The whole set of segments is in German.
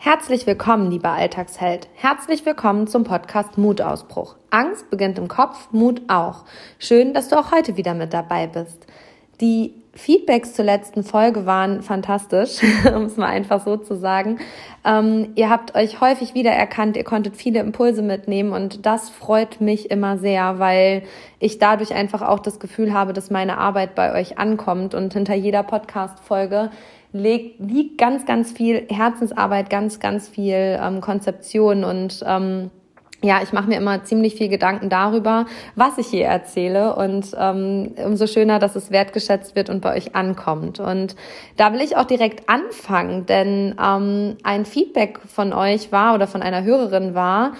Herzlich willkommen, lieber Alltagsheld. Herzlich willkommen zum Podcast Mutausbruch. Angst beginnt im Kopf, Mut auch. Schön, dass du auch heute wieder mit dabei bist. Die Feedbacks zur letzten Folge waren fantastisch, um es mal einfach so zu sagen. Ähm, ihr habt euch häufig wiedererkannt, ihr konntet viele Impulse mitnehmen und das freut mich immer sehr, weil ich dadurch einfach auch das Gefühl habe, dass meine Arbeit bei euch ankommt und hinter jeder Podcast-Folge liegt ganz, ganz viel Herzensarbeit, ganz, ganz viel ähm, Konzeption und ähm, ja, ich mache mir immer ziemlich viel Gedanken darüber, was ich hier erzähle und ähm, umso schöner, dass es wertgeschätzt wird und bei euch ankommt. Und da will ich auch direkt anfangen, denn ähm, ein Feedback von euch war oder von einer Hörerin war,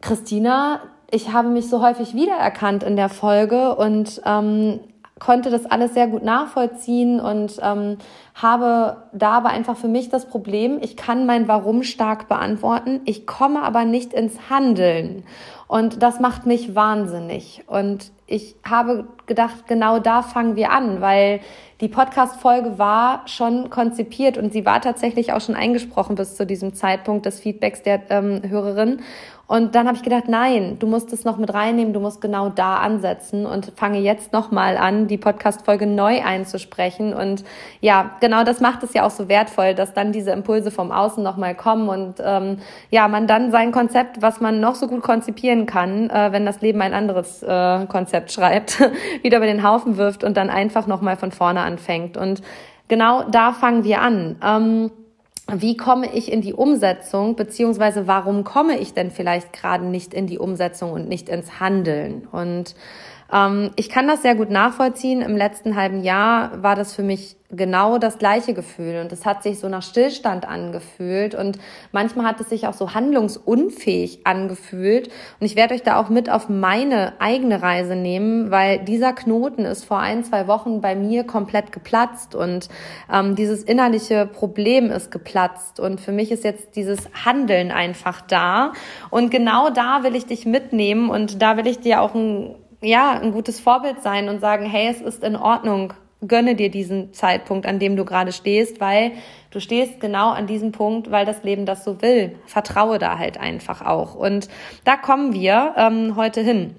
Christina, ich habe mich so häufig wiedererkannt in der Folge und ähm, konnte das alles sehr gut nachvollziehen und ähm, habe da aber einfach für mich das Problem, ich kann mein Warum stark beantworten, ich komme aber nicht ins Handeln. Und das macht mich wahnsinnig. Und ich habe gedacht, genau da fangen wir an, weil die Podcast-Folge war schon konzipiert und sie war tatsächlich auch schon eingesprochen bis zu diesem Zeitpunkt des Feedbacks der ähm, Hörerin. Und dann habe ich gedacht, nein, du musst es noch mit reinnehmen, du musst genau da ansetzen und fange jetzt nochmal an, die Podcast-Folge neu einzusprechen. Und ja, genau das macht es ja auch so wertvoll, dass dann diese Impulse vom Außen nochmal kommen und ähm, ja, man dann sein Konzept, was man noch so gut konzipieren kann, äh, wenn das Leben ein anderes äh, Konzept schreibt, wieder über den Haufen wirft und dann einfach nochmal von vorne anfängt. Und genau da fangen wir an. Ähm, wie komme ich in die Umsetzung, beziehungsweise warum komme ich denn vielleicht gerade nicht in die Umsetzung und nicht ins Handeln? Und ähm, ich kann das sehr gut nachvollziehen. Im letzten halben Jahr war das für mich genau das gleiche Gefühl und es hat sich so nach Stillstand angefühlt und manchmal hat es sich auch so handlungsunfähig angefühlt und ich werde euch da auch mit auf meine eigene Reise nehmen, weil dieser Knoten ist vor ein, zwei Wochen bei mir komplett geplatzt und ähm, dieses innerliche Problem ist geplatzt und für mich ist jetzt dieses Handeln einfach da und genau da will ich dich mitnehmen und da will ich dir auch ein ja, ein gutes Vorbild sein und sagen, hey, es ist in Ordnung, gönne dir diesen Zeitpunkt, an dem du gerade stehst, weil du stehst genau an diesem Punkt, weil das Leben das so will. Vertraue da halt einfach auch. Und da kommen wir ähm, heute hin.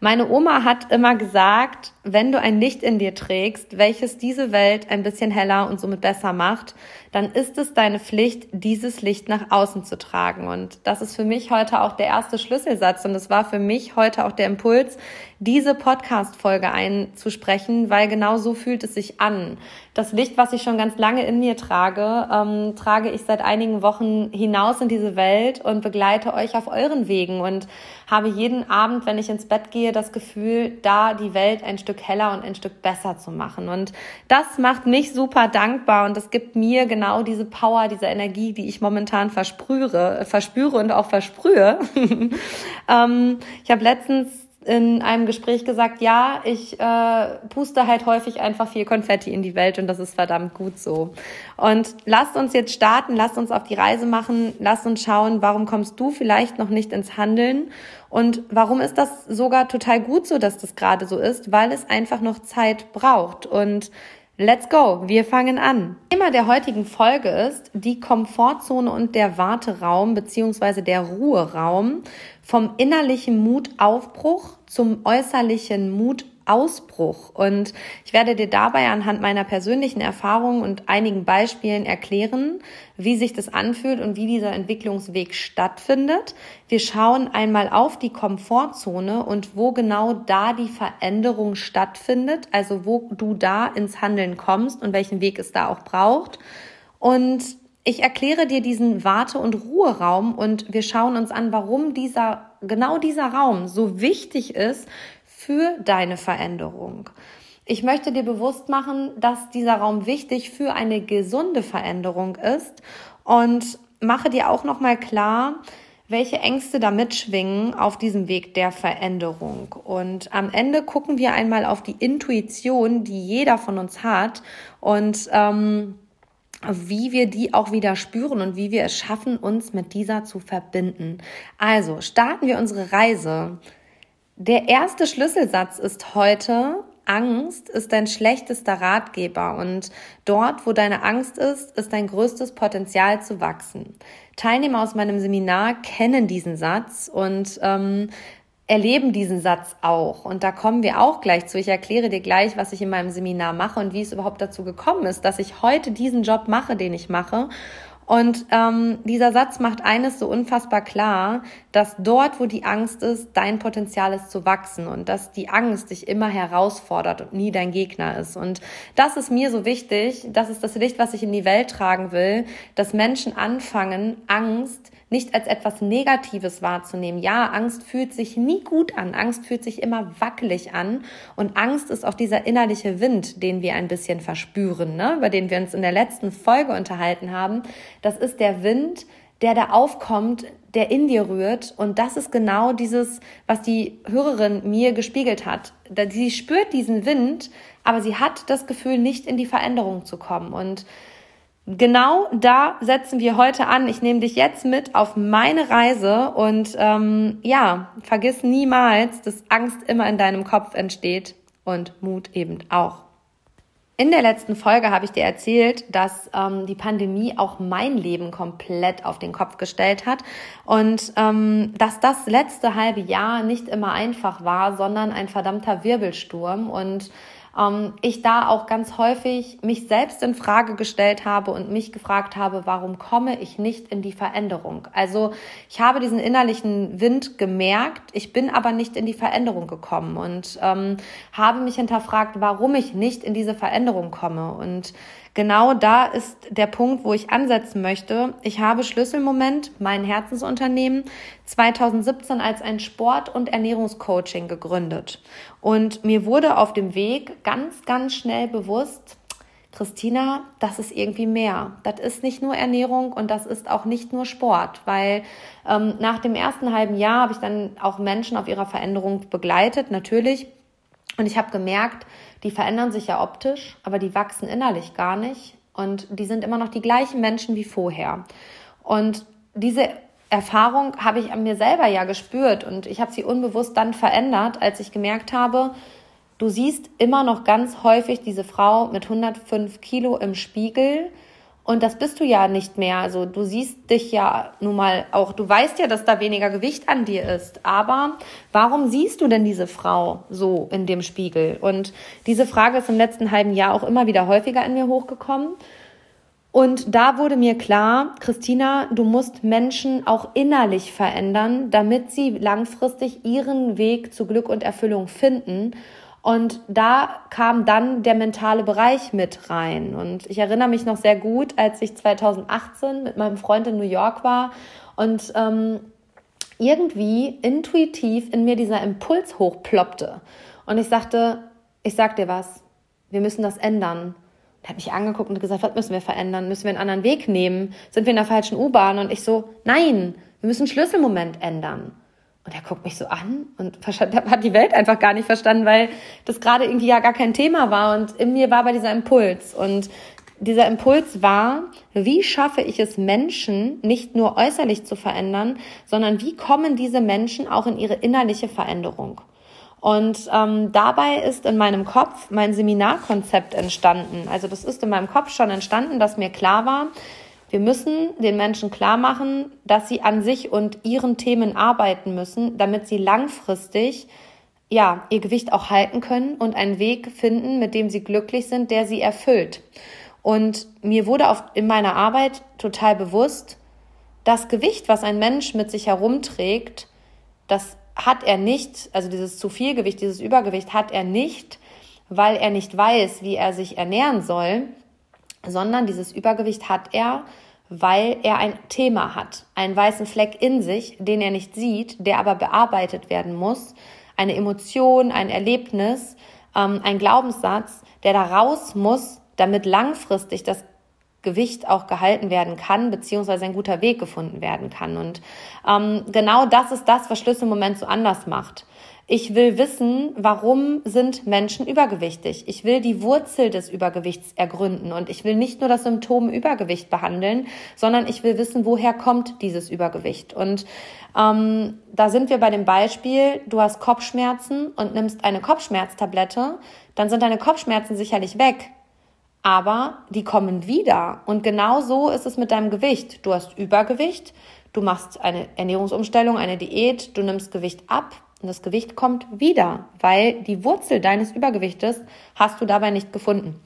Meine Oma hat immer gesagt, wenn du ein Licht in dir trägst, welches diese Welt ein bisschen heller und somit besser macht, dann ist es deine Pflicht, dieses Licht nach außen zu tragen. Und das ist für mich heute auch der erste Schlüsselsatz und es war für mich heute auch der Impuls, diese Podcast-Folge einzusprechen, weil genau so fühlt es sich an. Das Licht, was ich schon ganz lange in mir trage, ähm, trage ich seit einigen Wochen hinaus in diese Welt und begleite euch auf euren Wegen und habe jeden Abend, wenn ich ins Bett gehe, das Gefühl, da die Welt ein Stück heller und ein Stück besser zu machen. Und das macht mich super dankbar und das gibt mir genau diese Power, diese Energie, die ich momentan versprühe, verspüre und auch versprühe. ähm, ich habe letztens in einem Gespräch gesagt, ja, ich äh, puste halt häufig einfach viel Konfetti in die Welt und das ist verdammt gut so. Und lasst uns jetzt starten, lasst uns auf die Reise machen, lasst uns schauen, warum kommst du vielleicht noch nicht ins Handeln und warum ist das sogar total gut so, dass das gerade so ist, weil es einfach noch Zeit braucht und Let's go, wir fangen an. Thema der heutigen Folge ist die Komfortzone und der Warteraum beziehungsweise der Ruheraum vom innerlichen Mutaufbruch zum äußerlichen Mutausbruch. Und ich werde dir dabei anhand meiner persönlichen Erfahrungen und einigen Beispielen erklären, wie sich das anfühlt und wie dieser Entwicklungsweg stattfindet. Wir schauen einmal auf die Komfortzone und wo genau da die Veränderung stattfindet, also wo du da ins Handeln kommst und welchen Weg es da auch braucht. Und ich erkläre dir diesen Warte- und Ruheraum und wir schauen uns an, warum dieser, genau dieser Raum so wichtig ist für deine Veränderung. Ich möchte dir bewusst machen, dass dieser Raum wichtig für eine gesunde Veränderung ist und mache dir auch nochmal klar, welche Ängste da mitschwingen auf diesem Weg der Veränderung. Und am Ende gucken wir einmal auf die Intuition, die jeder von uns hat und ähm, wie wir die auch wieder spüren und wie wir es schaffen, uns mit dieser zu verbinden. Also starten wir unsere Reise. Der erste Schlüsselsatz ist heute, Angst ist dein schlechtester Ratgeber und dort, wo deine Angst ist, ist dein größtes Potenzial zu wachsen. Teilnehmer aus meinem Seminar kennen diesen Satz und ähm, erleben diesen Satz auch. Und da kommen wir auch gleich zu. Ich erkläre dir gleich, was ich in meinem Seminar mache und wie es überhaupt dazu gekommen ist, dass ich heute diesen Job mache, den ich mache und ähm, dieser Satz macht eines so unfassbar klar, dass dort, wo die Angst ist, dein Potenzial ist zu wachsen und dass die Angst dich immer herausfordert und nie dein Gegner ist. Und das ist mir so wichtig, das ist das Licht, was ich in die Welt tragen will, dass Menschen anfangen, Angst nicht als etwas Negatives wahrzunehmen. Ja, Angst fühlt sich nie gut an. Angst fühlt sich immer wackelig an. Und Angst ist auch dieser innerliche Wind, den wir ein bisschen verspüren, ne? über den wir uns in der letzten Folge unterhalten haben. Das ist der Wind, der da aufkommt, der in dir rührt. Und das ist genau dieses, was die Hörerin mir gespiegelt hat. Sie spürt diesen Wind, aber sie hat das Gefühl, nicht in die Veränderung zu kommen. Und genau da setzen wir heute an. Ich nehme dich jetzt mit auf meine Reise und ähm, ja, vergiss niemals, dass Angst immer in deinem Kopf entsteht und Mut eben auch. In der letzten Folge habe ich dir erzählt, dass ähm, die Pandemie auch mein Leben komplett auf den Kopf gestellt hat und ähm, dass das letzte halbe Jahr nicht immer einfach war, sondern ein verdammter Wirbelsturm und ähm, ich da auch ganz häufig mich selbst in Frage gestellt habe und mich gefragt habe, warum komme ich nicht in die Veränderung? Also ich habe diesen innerlichen Wind gemerkt, ich bin aber nicht in die Veränderung gekommen und ähm, habe mich hinterfragt, warum ich nicht in diese Veränderung komme. Und genau da ist der Punkt, wo ich ansetzen möchte. Ich habe Schlüsselmoment, mein Herzensunternehmen, 2017 als ein Sport- und Ernährungscoaching gegründet. Und mir wurde auf dem Weg ganz, ganz schnell bewusst, Christina, das ist irgendwie mehr. Das ist nicht nur Ernährung und das ist auch nicht nur Sport, weil ähm, nach dem ersten halben Jahr habe ich dann auch Menschen auf ihrer Veränderung begleitet, natürlich. Und ich habe gemerkt, die verändern sich ja optisch, aber die wachsen innerlich gar nicht. Und die sind immer noch die gleichen Menschen wie vorher. Und diese Erfahrung habe ich an mir selber ja gespürt und ich habe sie unbewusst dann verändert, als ich gemerkt habe, du siehst immer noch ganz häufig diese Frau mit 105 Kilo im Spiegel, und das bist du ja nicht mehr. Also du siehst dich ja nun mal auch, du weißt ja, dass da weniger Gewicht an dir ist. Aber warum siehst du denn diese Frau so in dem Spiegel? Und diese Frage ist im letzten halben Jahr auch immer wieder häufiger in mir hochgekommen. Und da wurde mir klar, Christina, du musst Menschen auch innerlich verändern, damit sie langfristig ihren Weg zu Glück und Erfüllung finden. Und da kam dann der mentale Bereich mit rein. Und ich erinnere mich noch sehr gut, als ich 2018 mit meinem Freund in New York war und ähm, irgendwie intuitiv in mir dieser Impuls hochploppte. Und ich sagte, ich sag dir was, wir müssen das ändern. Er hat mich angeguckt und gesagt, was müssen wir verändern? Müssen wir einen anderen Weg nehmen? Sind wir in der falschen U-Bahn? Und ich so, nein, wir müssen Schlüsselmoment ändern. Und er guckt mich so an und hat die Welt einfach gar nicht verstanden, weil das gerade irgendwie ja gar kein Thema war. Und in mir war aber dieser Impuls. Und dieser Impuls war, wie schaffe ich es Menschen nicht nur äußerlich zu verändern, sondern wie kommen diese Menschen auch in ihre innerliche Veränderung? Und ähm, dabei ist in meinem Kopf mein Seminarkonzept entstanden. Also das ist in meinem Kopf schon entstanden, dass mir klar war, wir müssen den Menschen klar machen, dass sie an sich und ihren Themen arbeiten müssen, damit sie langfristig ja, ihr Gewicht auch halten können und einen Weg finden, mit dem sie glücklich sind, der sie erfüllt. Und mir wurde auf, in meiner Arbeit total bewusst, das Gewicht, was ein Mensch mit sich herumträgt, das hat er nicht, also dieses zu viel Gewicht, dieses Übergewicht hat er nicht, weil er nicht weiß, wie er sich ernähren soll, sondern dieses Übergewicht hat er, weil er ein Thema hat, einen weißen Fleck in sich, den er nicht sieht, der aber bearbeitet werden muss, eine Emotion, ein Erlebnis, ähm, ein Glaubenssatz, der da raus muss, damit langfristig das Gewicht auch gehalten werden kann, beziehungsweise ein guter Weg gefunden werden kann. Und ähm, genau das ist das, was Schlüsselmoment so anders macht. Ich will wissen, warum sind Menschen übergewichtig. Ich will die Wurzel des Übergewichts ergründen und ich will nicht nur das Symptom Übergewicht behandeln, sondern ich will wissen, woher kommt dieses Übergewicht. Und ähm, da sind wir bei dem Beispiel, du hast Kopfschmerzen und nimmst eine Kopfschmerztablette, dann sind deine Kopfschmerzen sicherlich weg. Aber die kommen wieder. Und genau so ist es mit deinem Gewicht. Du hast Übergewicht, du machst eine Ernährungsumstellung, eine Diät, du nimmst Gewicht ab und das Gewicht kommt wieder, weil die Wurzel deines Übergewichtes hast du dabei nicht gefunden.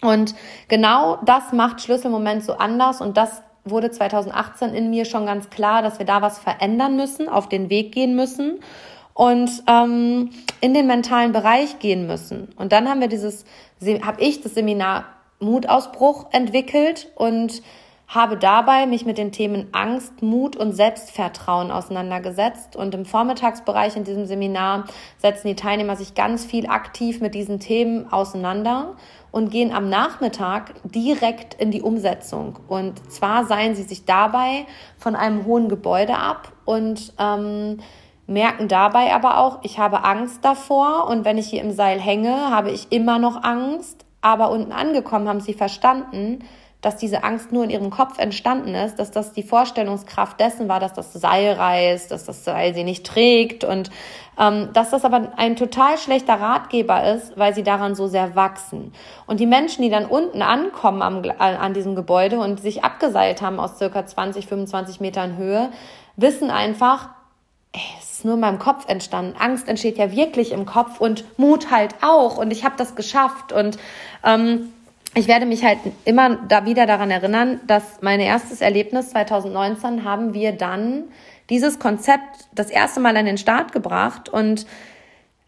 Und genau das macht Schlüsselmoment so anders und das wurde 2018 in mir schon ganz klar, dass wir da was verändern müssen, auf den Weg gehen müssen und ähm, in den mentalen Bereich gehen müssen. Und dann haben wir dieses, habe ich das Seminar Mutausbruch entwickelt und habe dabei mich mit den Themen Angst, Mut und Selbstvertrauen auseinandergesetzt. Und im Vormittagsbereich in diesem Seminar setzen die Teilnehmer sich ganz viel aktiv mit diesen Themen auseinander und gehen am Nachmittag direkt in die Umsetzung. Und zwar seien sie sich dabei von einem hohen Gebäude ab und ähm, merken dabei aber auch, ich habe Angst davor und wenn ich hier im Seil hänge, habe ich immer noch Angst. Aber unten angekommen haben sie verstanden, dass diese Angst nur in ihrem Kopf entstanden ist, dass das die Vorstellungskraft dessen war, dass das Seil reißt, dass das Seil sie nicht trägt und ähm, dass das aber ein total schlechter Ratgeber ist, weil sie daran so sehr wachsen. Und die Menschen, die dann unten ankommen am, an diesem Gebäude und sich abgeseilt haben aus circa 20, 25 Metern Höhe, wissen einfach, ey, es ist nur in meinem Kopf entstanden. Angst entsteht ja wirklich im Kopf und Mut halt auch. Und ich habe das geschafft und ähm, ich werde mich halt immer da wieder daran erinnern, dass mein erstes Erlebnis 2019 haben wir dann dieses Konzept das erste Mal an den Start gebracht und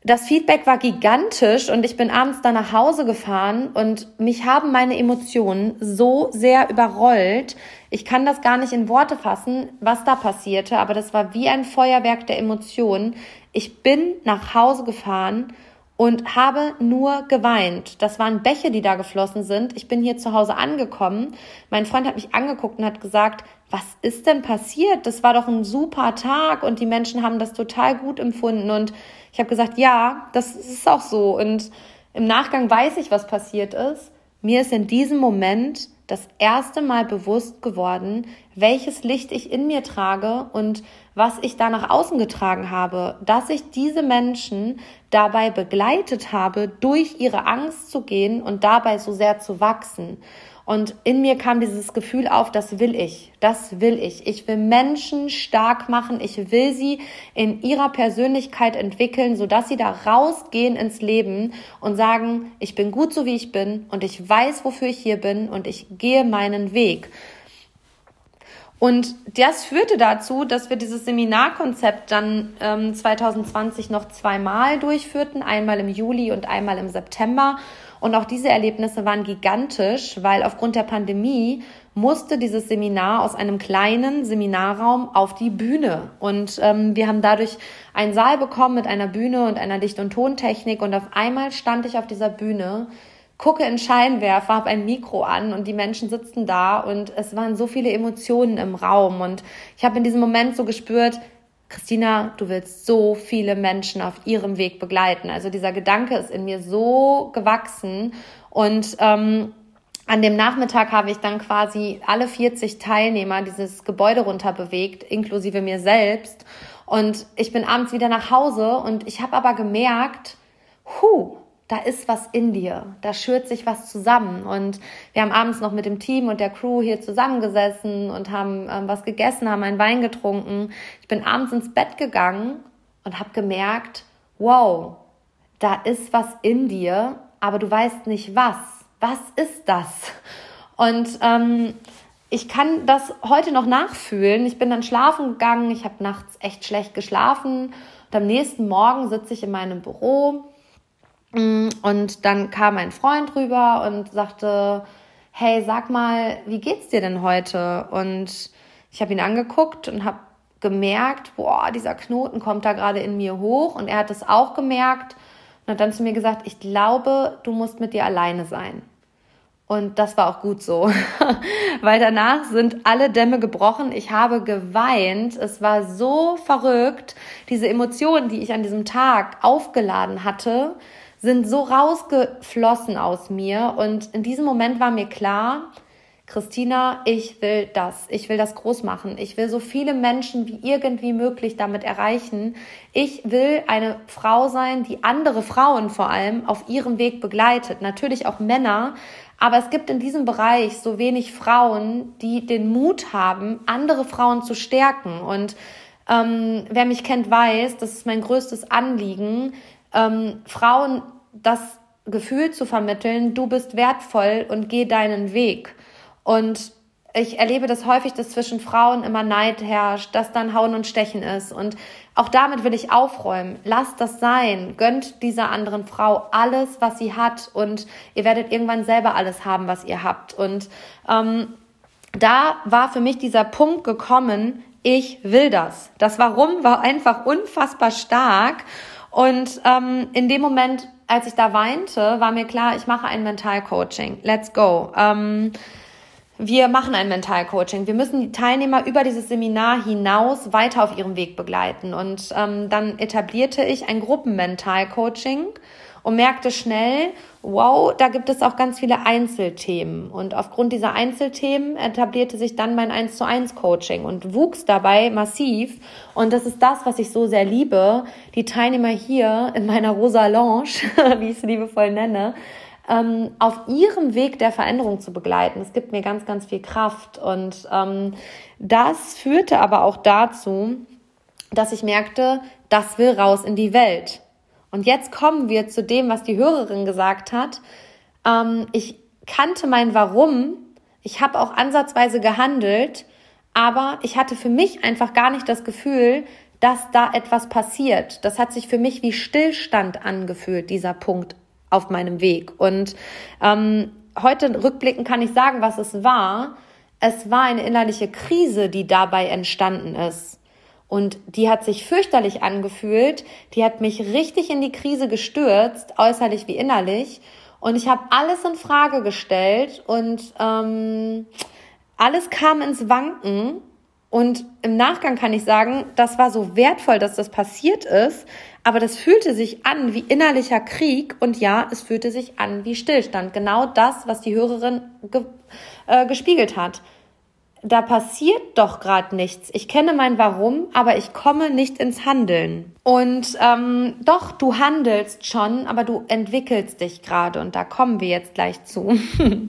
das Feedback war gigantisch und ich bin abends dann nach Hause gefahren und mich haben meine Emotionen so sehr überrollt. Ich kann das gar nicht in Worte fassen, was da passierte, aber das war wie ein Feuerwerk der Emotionen. Ich bin nach Hause gefahren und habe nur geweint. Das waren Bäche, die da geflossen sind. Ich bin hier zu Hause angekommen. Mein Freund hat mich angeguckt und hat gesagt, was ist denn passiert? Das war doch ein super Tag und die Menschen haben das total gut empfunden. Und ich habe gesagt, ja, das ist auch so. Und im Nachgang weiß ich, was passiert ist. Mir ist in diesem Moment das erste Mal bewusst geworden, welches Licht ich in mir trage und was ich da nach außen getragen habe, dass ich diese Menschen dabei begleitet habe, durch ihre Angst zu gehen und dabei so sehr zu wachsen. Und in mir kam dieses Gefühl auf, das will ich, das will ich. Ich will Menschen stark machen, ich will sie in ihrer Persönlichkeit entwickeln, sodass sie da rausgehen ins Leben und sagen, ich bin gut so wie ich bin und ich weiß, wofür ich hier bin und ich gehe meinen Weg. Und das führte dazu, dass wir dieses Seminarkonzept dann ähm, 2020 noch zweimal durchführten, einmal im Juli und einmal im September. Und auch diese Erlebnisse waren gigantisch, weil aufgrund der Pandemie musste dieses Seminar aus einem kleinen Seminarraum auf die Bühne. Und ähm, wir haben dadurch einen Saal bekommen mit einer Bühne und einer Licht- und Tontechnik. Und auf einmal stand ich auf dieser Bühne gucke in Scheinwerfer, habe ein Mikro an und die Menschen sitzen da und es waren so viele Emotionen im Raum und ich habe in diesem Moment so gespürt, Christina, du willst so viele Menschen auf ihrem Weg begleiten. Also dieser Gedanke ist in mir so gewachsen und ähm, an dem Nachmittag habe ich dann quasi alle 40 Teilnehmer dieses Gebäude runter bewegt, inklusive mir selbst. Und ich bin abends wieder nach Hause und ich habe aber gemerkt, hu, da ist was in dir, da schürt sich was zusammen. Und wir haben abends noch mit dem Team und der Crew hier zusammengesessen und haben ähm, was gegessen, haben einen Wein getrunken. Ich bin abends ins Bett gegangen und habe gemerkt, wow, da ist was in dir, aber du weißt nicht was. Was ist das? Und ähm, ich kann das heute noch nachfühlen. Ich bin dann schlafen gegangen, ich habe nachts echt schlecht geschlafen und am nächsten Morgen sitze ich in meinem Büro und dann kam ein Freund rüber und sagte, hey, sag mal, wie geht's dir denn heute? Und ich habe ihn angeguckt und habe gemerkt, boah, dieser Knoten kommt da gerade in mir hoch. Und er hat es auch gemerkt und hat dann zu mir gesagt, ich glaube, du musst mit dir alleine sein. Und das war auch gut so, weil danach sind alle Dämme gebrochen. Ich habe geweint. Es war so verrückt. Diese Emotionen, die ich an diesem Tag aufgeladen hatte, sind so rausgeflossen aus mir. Und in diesem Moment war mir klar, Christina, ich will das. Ich will das groß machen. Ich will so viele Menschen wie irgendwie möglich damit erreichen. Ich will eine Frau sein, die andere Frauen vor allem auf ihrem Weg begleitet. Natürlich auch Männer. Aber es gibt in diesem Bereich so wenig Frauen, die den Mut haben, andere Frauen zu stärken. Und ähm, wer mich kennt, weiß, das ist mein größtes Anliegen, ähm, Frauen das Gefühl zu vermitteln, du bist wertvoll und geh deinen Weg. Und ich erlebe das häufig, dass zwischen Frauen immer Neid herrscht, dass dann Hauen und Stechen ist. Und auch damit will ich aufräumen. Lasst das sein. Gönnt dieser anderen Frau alles, was sie hat. Und ihr werdet irgendwann selber alles haben, was ihr habt. Und ähm, da war für mich dieser Punkt gekommen, ich will das. Das Warum war einfach unfassbar stark. Und ähm, in dem Moment, als ich da weinte, war mir klar, ich mache ein Mentalcoaching. Let's go. Ähm, wir machen ein Mentalcoaching. Wir müssen die Teilnehmer über dieses Seminar hinaus weiter auf ihrem Weg begleiten. Und ähm, dann etablierte ich ein Gruppenmentalcoaching und merkte schnell, wow, da gibt es auch ganz viele Einzelthemen. Und aufgrund dieser Einzelthemen etablierte sich dann mein 1 zu 1 Coaching und wuchs dabei massiv. Und das ist das, was ich so sehr liebe. Die Teilnehmer hier in meiner Rosa Lounge, wie ich es liebevoll nenne, ähm, auf ihrem Weg der Veränderung zu begleiten. Es gibt mir ganz, ganz viel Kraft. Und ähm, das führte aber auch dazu, dass ich merkte, das will raus in die Welt. Und jetzt kommen wir zu dem, was die Hörerin gesagt hat. Ähm, ich kannte mein Warum. Ich habe auch ansatzweise gehandelt, aber ich hatte für mich einfach gar nicht das Gefühl, dass da etwas passiert. Das hat sich für mich wie Stillstand angefühlt, dieser Punkt auf meinem Weg. Und ähm, heute rückblickend kann ich sagen, was es war. Es war eine innerliche Krise, die dabei entstanden ist. Und die hat sich fürchterlich angefühlt. Die hat mich richtig in die Krise gestürzt, äußerlich wie innerlich. Und ich habe alles in Frage gestellt und ähm, alles kam ins Wanken. Und im Nachgang kann ich sagen, das war so wertvoll, dass das passiert ist, aber das fühlte sich an wie innerlicher Krieg und ja, es fühlte sich an wie Stillstand. Genau das, was die Hörerin ge äh, gespiegelt hat. Da passiert doch gerade nichts. Ich kenne mein Warum, aber ich komme nicht ins Handeln. Und ähm, doch, du handelst schon, aber du entwickelst dich gerade und da kommen wir jetzt gleich zu.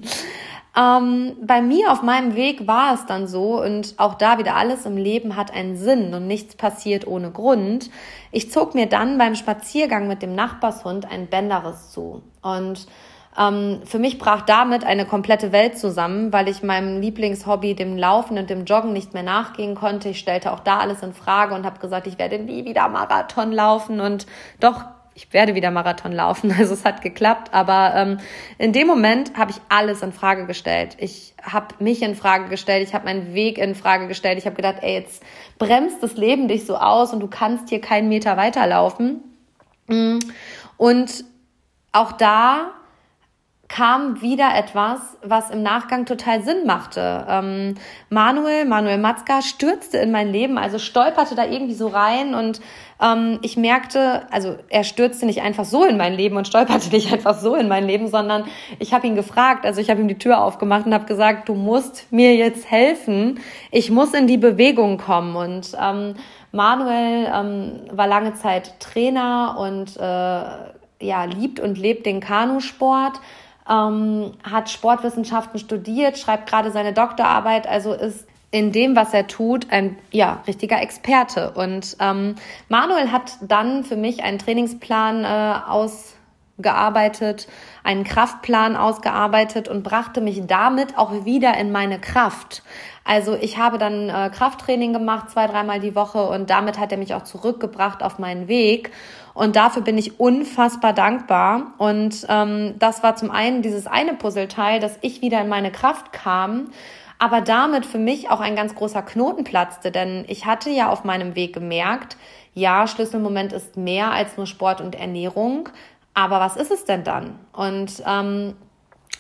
Ähm, bei mir auf meinem Weg war es dann so und auch da wieder alles im Leben hat einen Sinn und nichts passiert ohne Grund. Ich zog mir dann beim Spaziergang mit dem Nachbarshund ein Bänderriss zu und ähm, für mich brach damit eine komplette Welt zusammen, weil ich meinem Lieblingshobby, dem Laufen und dem Joggen, nicht mehr nachgehen konnte. Ich stellte auch da alles in Frage und habe gesagt, ich werde nie wieder Marathon laufen. Und doch ich werde wieder Marathon laufen. Also es hat geklappt, aber ähm, in dem Moment habe ich alles in Frage gestellt. Ich habe mich in Frage gestellt, ich habe meinen Weg in Frage gestellt. Ich habe gedacht, ey, jetzt bremst das Leben dich so aus und du kannst hier keinen Meter weiterlaufen. Mm. Und auch da kam wieder etwas, was im Nachgang total Sinn machte. Ähm, Manuel, Manuel Matzka stürzte in mein Leben, also stolperte da irgendwie so rein und ähm, ich merkte, also er stürzte nicht einfach so in mein Leben und stolperte nicht einfach so in mein Leben, sondern ich habe ihn gefragt, also ich habe ihm die Tür aufgemacht und habe gesagt, du musst mir jetzt helfen, ich muss in die Bewegung kommen. Und ähm, Manuel ähm, war lange Zeit Trainer und äh, ja liebt und lebt den Kanusport ähm, hat Sportwissenschaften studiert, schreibt gerade seine Doktorarbeit, also ist in dem, was er tut, ein ja, richtiger Experte. Und ähm, Manuel hat dann für mich einen Trainingsplan äh, ausgearbeitet, einen Kraftplan ausgearbeitet und brachte mich damit auch wieder in meine Kraft. Also ich habe dann äh, Krafttraining gemacht, zwei, dreimal die Woche und damit hat er mich auch zurückgebracht auf meinen Weg. Und dafür bin ich unfassbar dankbar. Und ähm, das war zum einen dieses eine Puzzleteil, dass ich wieder in meine Kraft kam, aber damit für mich auch ein ganz großer Knoten platzte, denn ich hatte ja auf meinem Weg gemerkt, ja, Schlüsselmoment ist mehr als nur Sport und Ernährung, aber was ist es denn dann? Und ähm,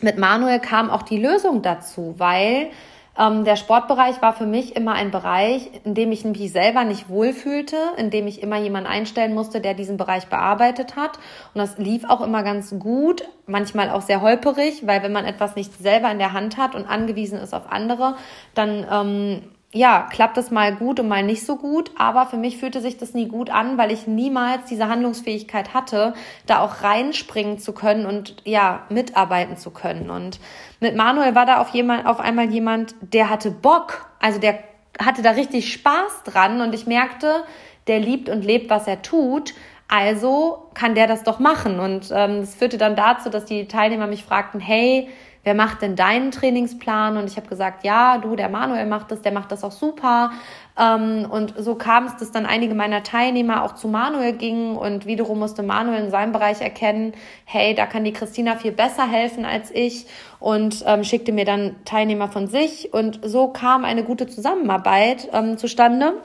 mit Manuel kam auch die Lösung dazu, weil Ähm, der Sportbereich war für mich immer ein Bereich, in dem ich mich selber nicht wohlfühlte, in dem ich immer jemanden einstellen musste, der diesen Bereich bearbeitet hat. Und das lief auch immer ganz gut, manchmal auch sehr holperig, weil wenn man etwas nicht selber in der Hand hat und angewiesen ist auf andere, dann ähm, ja, klappt das mal gut und mal nicht so gut, aber für mich fühlte sich das nie gut an, weil ich niemals diese Handlungsfähigkeit hatte, da auch reinspringen zu können und ja, mitarbeiten zu können. Und mit Manuel war da auf, jemand, auf einmal jemand, der hatte Bock, also der hatte da richtig Spaß dran und ich merkte, der liebt und lebt, was er tut. Also kann der das doch machen. Und ähm, führte dann dazu, dass die Teilnehmer mich fragten, hey, wer macht denn deinen Trainingsplan? Und ich habe gesagt, ja, du, der Manuel macht das, der macht das auch super. Ähm, und so kam es, dass dann einige meiner Teilnehmer auch zu Manuel gingen und wiederum musste Manuel in seinem Bereich erkennen, hey, da kann die Christina viel besser helfen als ich und ähm, schickte mir dann Teilnehmer von sich. Und so kam eine gute Zusammenarbeit ähm, zustande.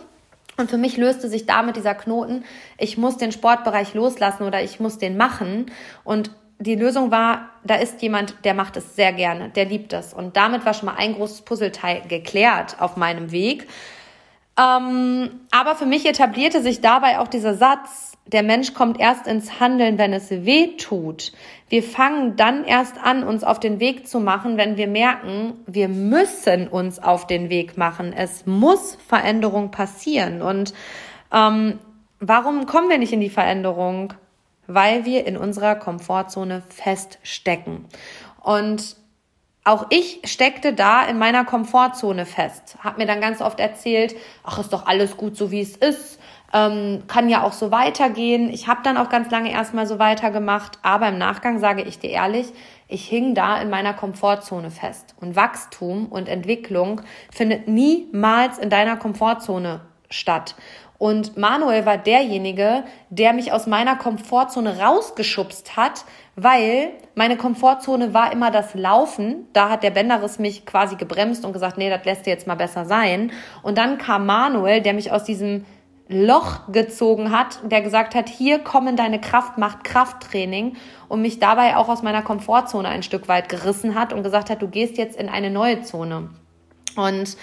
Und für mich löste sich damit dieser Knoten, ich muss den Sportbereich loslassen oder ich muss den machen. Und die Lösung war, da ist jemand, der macht es sehr gerne, der liebt es. Und damit war schon mal ein großes Puzzleteil geklärt auf meinem Weg. Ähm, aber für mich etablierte sich dabei auch dieser Satz, der Mensch kommt erst ins Handeln, wenn es weh tut. Wir fangen dann erst an, uns auf den Weg zu machen, wenn wir merken, wir müssen uns auf den Weg machen. Es muss Veränderung passieren. Und ähm, warum kommen wir nicht in die Veränderung? Weil wir in unserer Komfortzone feststecken. Und auch ich steckte da in meiner Komfortzone fest, Hab mir dann ganz oft erzählt, ach, ist doch alles gut so, wie es ist, ähm, kann ja auch so weitergehen. Ich habe dann auch ganz lange erstmal so weitergemacht, aber im Nachgang sage ich dir ehrlich, ich hing da in meiner Komfortzone fest. Und Wachstum und Entwicklung findet niemals in deiner Komfortzone statt. Und Manuel war derjenige, der mich aus meiner Komfortzone rausgeschubst hat, weil meine Komfortzone war immer das Laufen. Da hat der Bänderriss mich quasi gebremst und gesagt, nee, das lässt dir jetzt mal besser sein. Und dann kam Manuel, der mich aus diesem Loch gezogen hat, der gesagt hat, hier kommen deine Kraft, macht Krafttraining und mich dabei auch aus meiner Komfortzone ein Stück weit gerissen hat und gesagt hat, du gehst jetzt in eine neue Zone. Und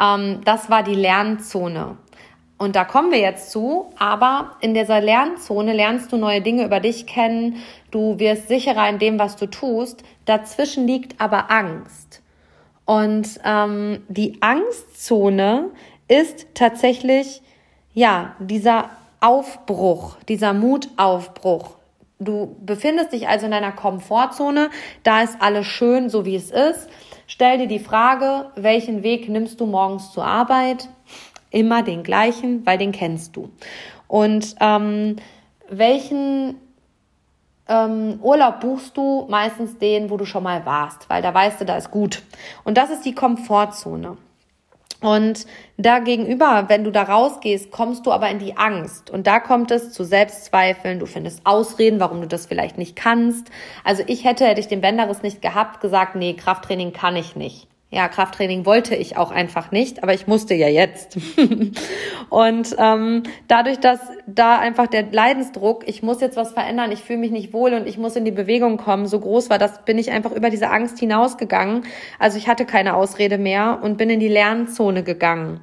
ähm, das war die Lernzone. Und da kommen wir jetzt zu, aber in dieser Lernzone lernst du neue Dinge über dich kennen, du wirst sicherer in dem, was du tust. Dazwischen liegt aber Angst. Und ähm, die Angstzone ist tatsächlich, ja, dieser Aufbruch, dieser Mutaufbruch. Du befindest dich also in deiner Komfortzone, da ist alles schön, so wie es ist. Stell dir die Frage, welchen Weg nimmst du morgens zur Arbeit? Immer den gleichen, weil den kennst du. Und ähm, welchen ähm, Urlaub buchst du? Meistens den, wo du schon mal warst, weil da weißt du, da ist gut. Und das ist die Komfortzone. Und da gegenüber, wenn du da rausgehst, kommst du aber in die Angst. Und da kommt es zu Selbstzweifeln. Du findest Ausreden, warum du das vielleicht nicht kannst. Also ich hätte, hätte ich den Bänderriss nicht gehabt, gesagt, nee, Krafttraining kann ich nicht ja, Krafttraining wollte ich auch einfach nicht, aber ich musste ja jetzt. und ähm, dadurch, dass da einfach der Leidensdruck, ich muss jetzt was verändern, ich fühle mich nicht wohl und ich muss in die Bewegung kommen, so groß war, das bin ich einfach über diese Angst hinausgegangen. Also ich hatte keine Ausrede mehr und bin in die Lernzone gegangen.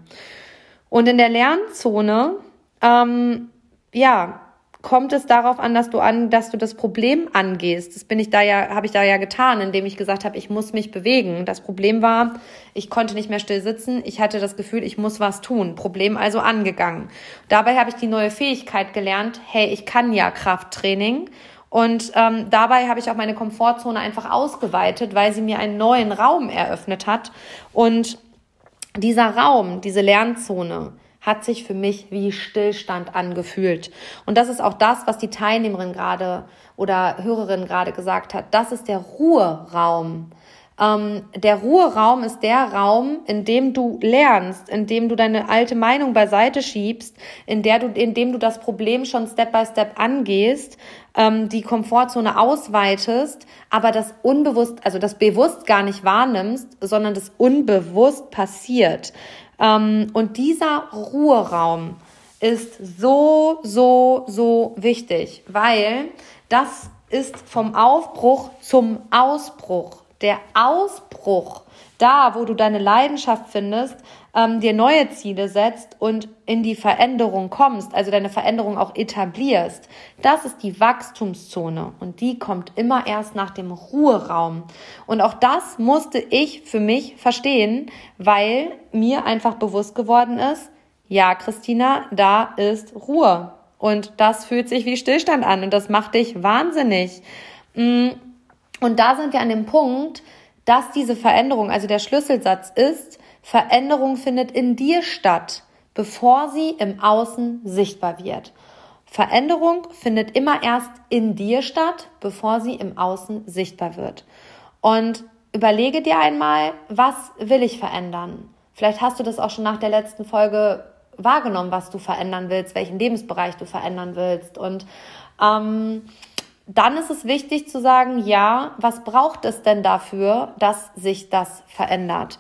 Und in der Lernzone, ähm, ja, kommt es darauf an, dass du an, dass du das Problem angehst. Das bin ich da ja, habe ich da ja getan, indem ich gesagt habe, ich muss mich bewegen. Das Problem war, ich konnte nicht mehr still sitzen. Ich hatte das Gefühl, ich muss was tun. Problem also angegangen. Dabei habe ich die neue Fähigkeit gelernt. Hey, ich kann ja Krafttraining. Und ähm, dabei habe ich auch meine Komfortzone einfach ausgeweitet, weil sie mir einen neuen Raum eröffnet hat. Und dieser Raum, diese Lernzone, hat sich für mich wie Stillstand angefühlt. Und das ist auch das, was die Teilnehmerin gerade oder Hörerin gerade gesagt hat. Das ist der Ruheraum. Ähm, der Ruheraum ist der Raum, in dem du lernst, in dem du deine alte Meinung beiseite schiebst, in der du, in dem du das Problem schon Step by Step angehst, ähm, die Komfortzone ausweitest, aber das unbewusst, also das bewusst gar nicht wahrnimmst, sondern das unbewusst passiert. Ähm, und dieser Ruheraum ist so, so, so wichtig, weil das ist vom Aufbruch zum Ausbruch. Der Ausbruch da, wo du deine Leidenschaft findest, ähm, dir neue Ziele setzt und in die Veränderung kommst, also deine Veränderung auch etablierst, das ist die Wachstumszone und die kommt immer erst nach dem Ruheraum. Und auch das musste ich für mich verstehen, weil mir einfach bewusst geworden ist, ja, Christina, da ist Ruhe. Und das fühlt sich wie Stillstand an und das macht dich wahnsinnig. Mm, und da sind wir an dem Punkt, dass diese Veränderung, also der Schlüsselsatz ist, Veränderung findet in dir statt, bevor sie im Außen sichtbar wird. Veränderung findet immer erst in dir statt, bevor sie im Außen sichtbar wird. Und überlege dir einmal, was will ich verändern? Vielleicht hast du das auch schon nach der letzten Folge wahrgenommen, was du verändern willst, welchen Lebensbereich du verändern willst. Und ähm, dann ist es wichtig zu sagen, ja, was braucht es denn dafür, dass sich das verändert?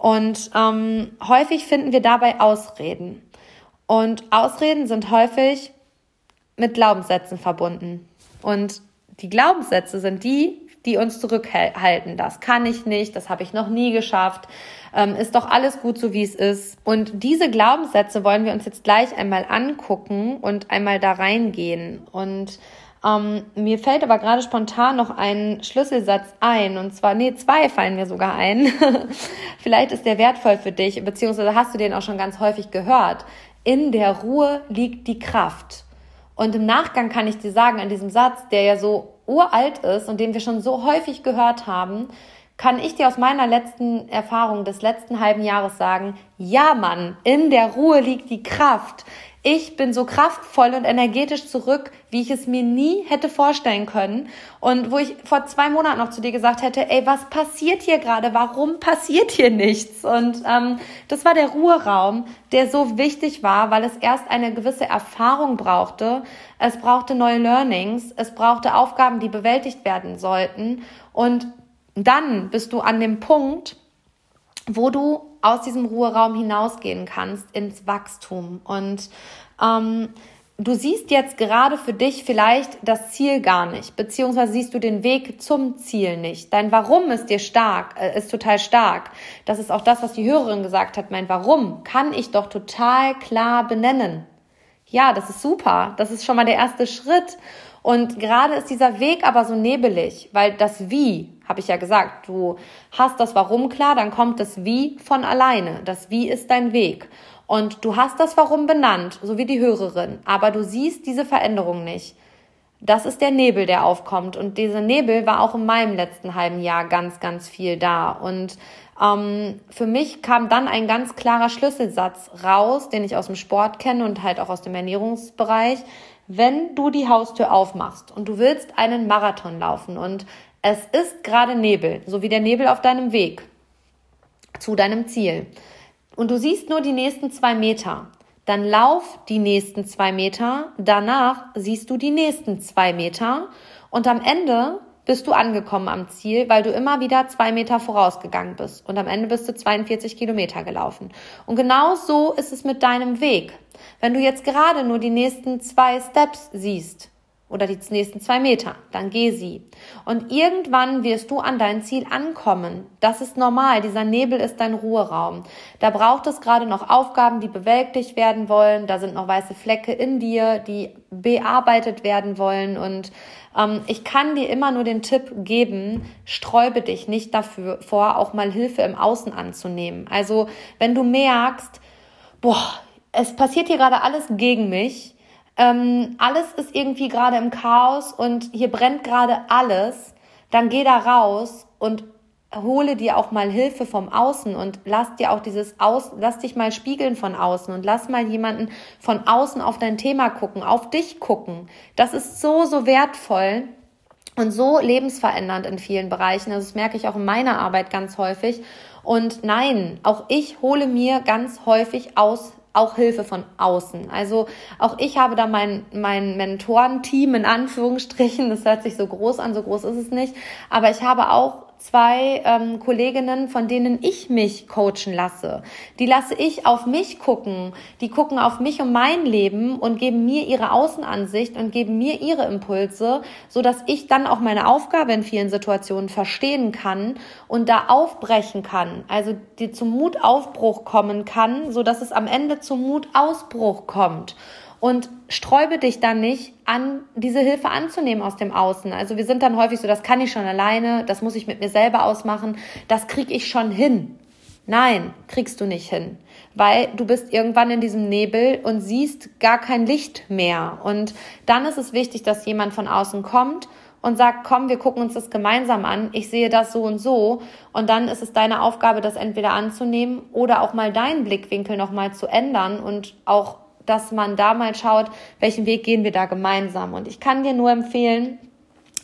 Und ähm, häufig finden wir dabei Ausreden. Und Ausreden sind häufig mit Glaubenssätzen verbunden. Und die Glaubenssätze sind die, die uns zurückhalten. Das kann ich nicht, das habe ich noch nie geschafft, ähm, ist doch alles gut so, wie es ist. Und diese Glaubenssätze wollen wir uns jetzt gleich einmal angucken und einmal da reingehen. Und ähm, mir fällt aber gerade spontan noch ein Schlüsselsatz ein, und zwar, nee, zwei fallen mir sogar ein. Vielleicht ist der wertvoll für dich, beziehungsweise hast du den auch schon ganz häufig gehört. In der Ruhe liegt die Kraft. Und im Nachgang kann ich dir sagen, an diesem Satz, der ja so uralt ist und den wir schon so häufig gehört haben, kann ich dir aus meiner letzten Erfahrung des letzten halben Jahres sagen, ja Mann, in der Ruhe liegt die Kraft. Ich bin so kraftvoll und energetisch zurück, wie ich es mir nie hätte vorstellen können. Und wo ich vor zwei Monaten noch zu dir gesagt hätte, ey, was passiert hier gerade? Warum passiert hier nichts? Und ähm, das war der Ruheraum, der so wichtig war, weil es erst eine gewisse Erfahrung brauchte. Es brauchte neue Learnings. Es brauchte Aufgaben, die bewältigt werden sollten. Und dann bist du an dem Punkt, wo du aus diesem Ruheraum hinausgehen kannst ins Wachstum. Und ähm, du siehst jetzt gerade für dich vielleicht das Ziel gar nicht, beziehungsweise siehst du den Weg zum Ziel nicht. Dein Warum ist dir stark, äh, ist total stark. Das ist auch das, was die Hörerin gesagt hat. Mein Warum kann ich doch total klar benennen. Ja, das ist super. Das ist schon mal der erste Schritt. Und gerade ist dieser Weg aber so nebelig, weil das Wie, habe ich ja gesagt, du hast das Warum klar, dann kommt das Wie von alleine. Das Wie ist dein Weg. Und du hast das Warum benannt, so wie die Hörerin, aber du siehst diese Veränderung nicht. Das ist der Nebel, der aufkommt. Und dieser Nebel war auch in meinem letzten halben Jahr ganz, ganz viel da. Und ähm, für mich kam dann ein ganz klarer Schlüsselsatz raus, den ich aus dem Sport kenne und halt auch aus dem Ernährungsbereich wenn du die Haustür aufmachst und du willst einen Marathon laufen und es ist gerade Nebel, so wie der Nebel auf deinem Weg zu deinem Ziel, und du siehst nur die nächsten zwei Meter, dann lauf die nächsten zwei Meter, danach siehst du die nächsten zwei Meter und am Ende bist du angekommen am Ziel, weil du immer wieder zwei Meter vorausgegangen bist. Und am Ende bist du 42 Kilometer gelaufen. Und genau so ist es mit deinem Weg. Wenn du jetzt gerade nur die nächsten zwei Steps siehst, oder die nächsten zwei Meter, dann geh sie. Und irgendwann wirst du an dein Ziel ankommen. Das ist normal. Dieser Nebel ist dein Ruheraum. Da braucht es gerade noch Aufgaben, die bewältigt werden wollen. Da sind noch weiße Flecke in dir, die bearbeitet werden wollen. Und ähm, ich kann dir immer nur den Tipp geben, sträube dich nicht dafür vor, auch mal Hilfe im Außen anzunehmen. Also wenn du merkst, boah, es passiert hier gerade alles gegen mich, ähm, alles ist irgendwie gerade im Chaos und hier brennt gerade alles, dann geh da raus und hole dir auch mal Hilfe vom Außen und lass dir auch dieses Aus, lass dich mal spiegeln von außen und lass mal jemanden von außen auf dein Thema gucken, auf dich gucken. Das ist so, so wertvoll und so lebensverändernd in vielen Bereichen. Also das merke ich auch in meiner Arbeit ganz häufig. Und nein, auch ich hole mir ganz häufig aus auch Hilfe von außen. Also auch ich habe da mein, mein Mentorenteam in Anführungsstrichen. Das hört sich so groß an, so groß ist es nicht. Aber ich habe auch zwei ähm, Kolleginnen, von denen ich mich coachen lasse. Die lasse ich auf mich gucken. Die gucken auf mich und mein Leben und geben mir ihre Außenansicht und geben mir ihre Impulse, so dass ich dann auch meine Aufgabe in vielen Situationen verstehen kann und da aufbrechen kann. Also die zum Mutaufbruch kommen kann, so dass es am Ende zum Mutausbruch kommt und sträube dich dann nicht an, diese Hilfe anzunehmen aus dem Außen. Also wir sind dann häufig so, das kann ich schon alleine, das muss ich mit mir selber ausmachen, das krieg ich schon hin. Nein, kriegst du nicht hin, weil du bist irgendwann in diesem Nebel und siehst gar kein Licht mehr. Und dann ist es wichtig, dass jemand von außen kommt und sagt, komm, wir gucken uns das gemeinsam an, ich sehe das so und so. Und dann ist es deine Aufgabe, das entweder anzunehmen oder auch mal deinen Blickwinkel nochmal zu ändern und auch dass man da mal schaut, welchen Weg gehen wir da gemeinsam. Und ich kann dir nur empfehlen,